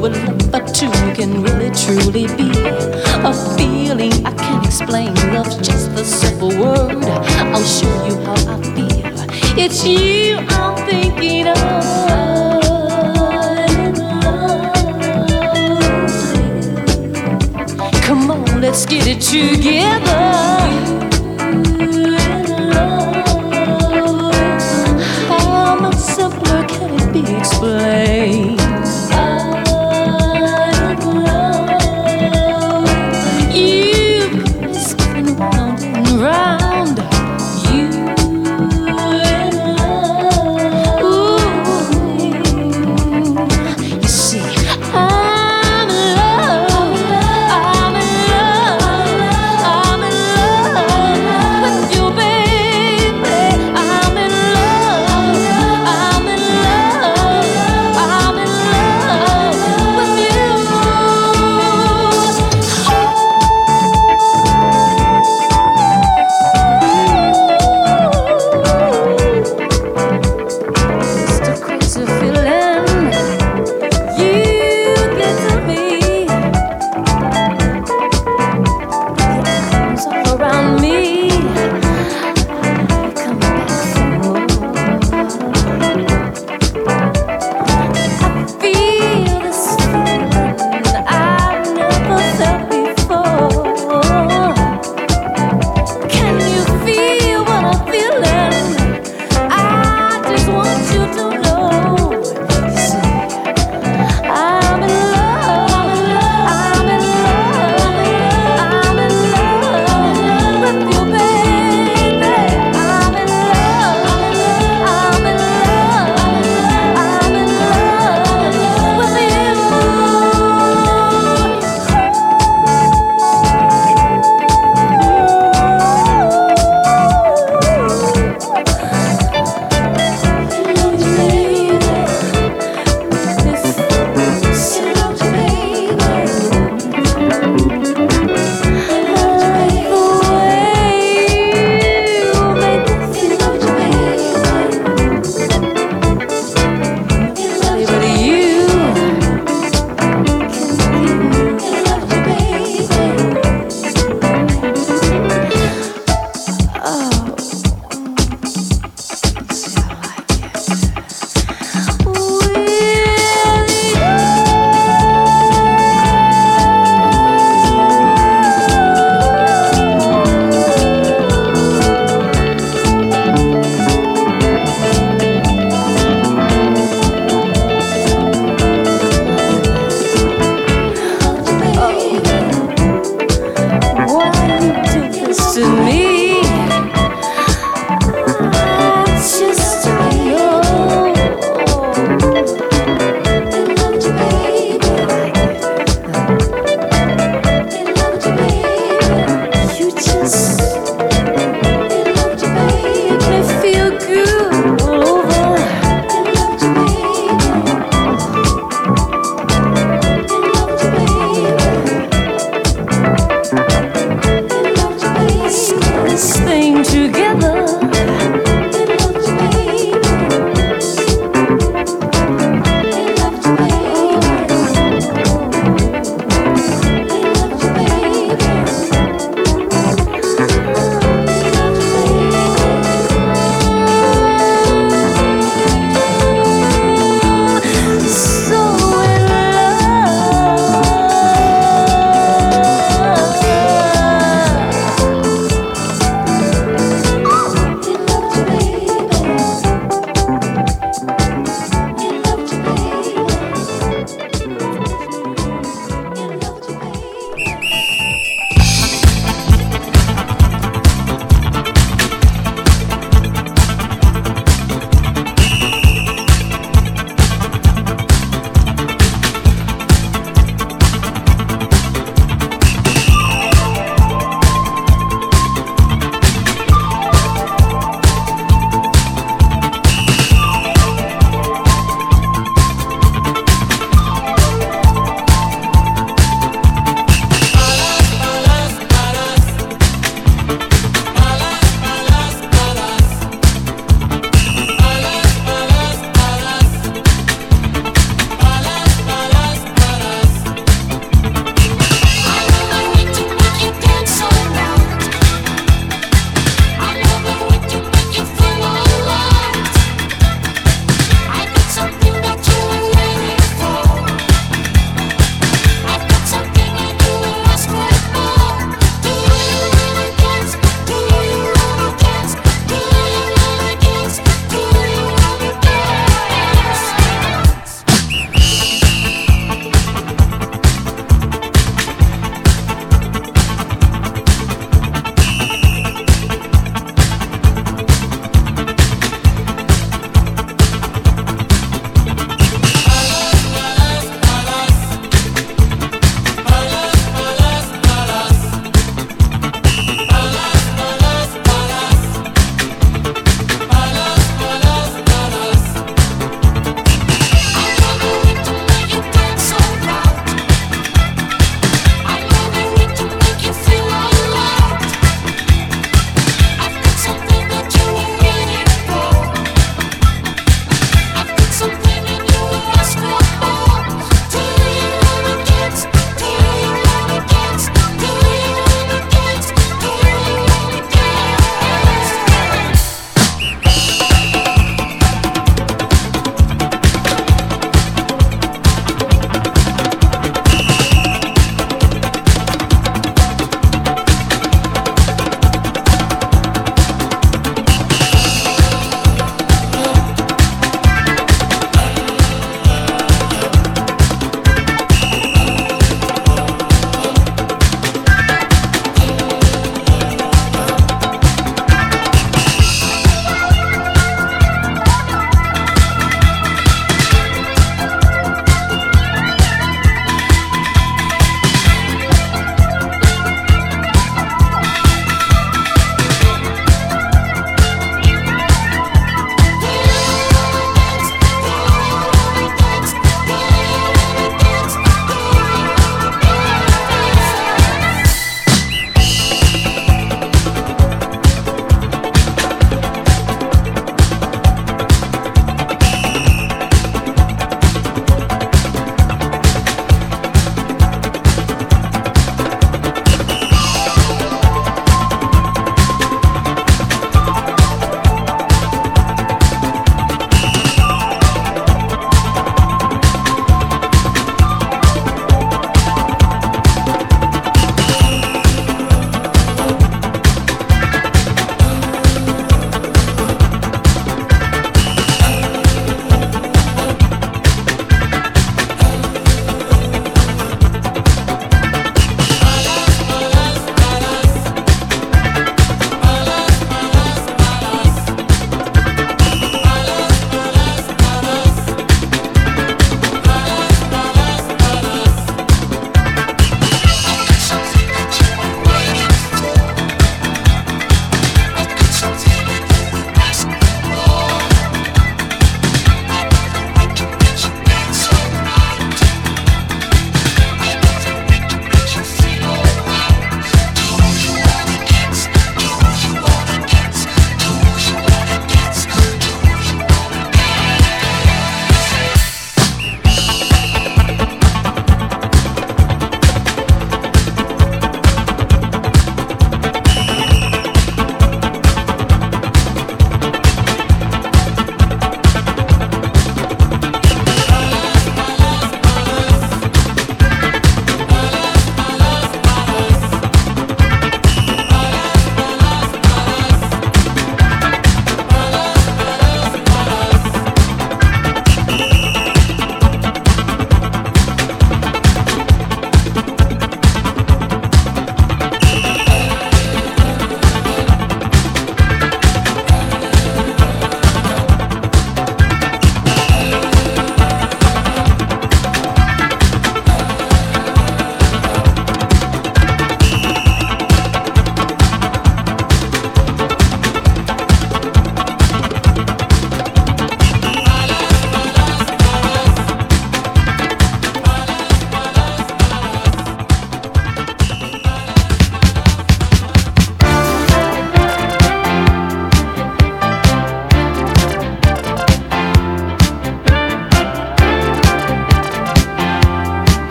growing but two can really truly be a feeling I can't explain. Love's just a simple word. I'll show you how I feel. It's you I'm thinking of. Come on, let's get it together.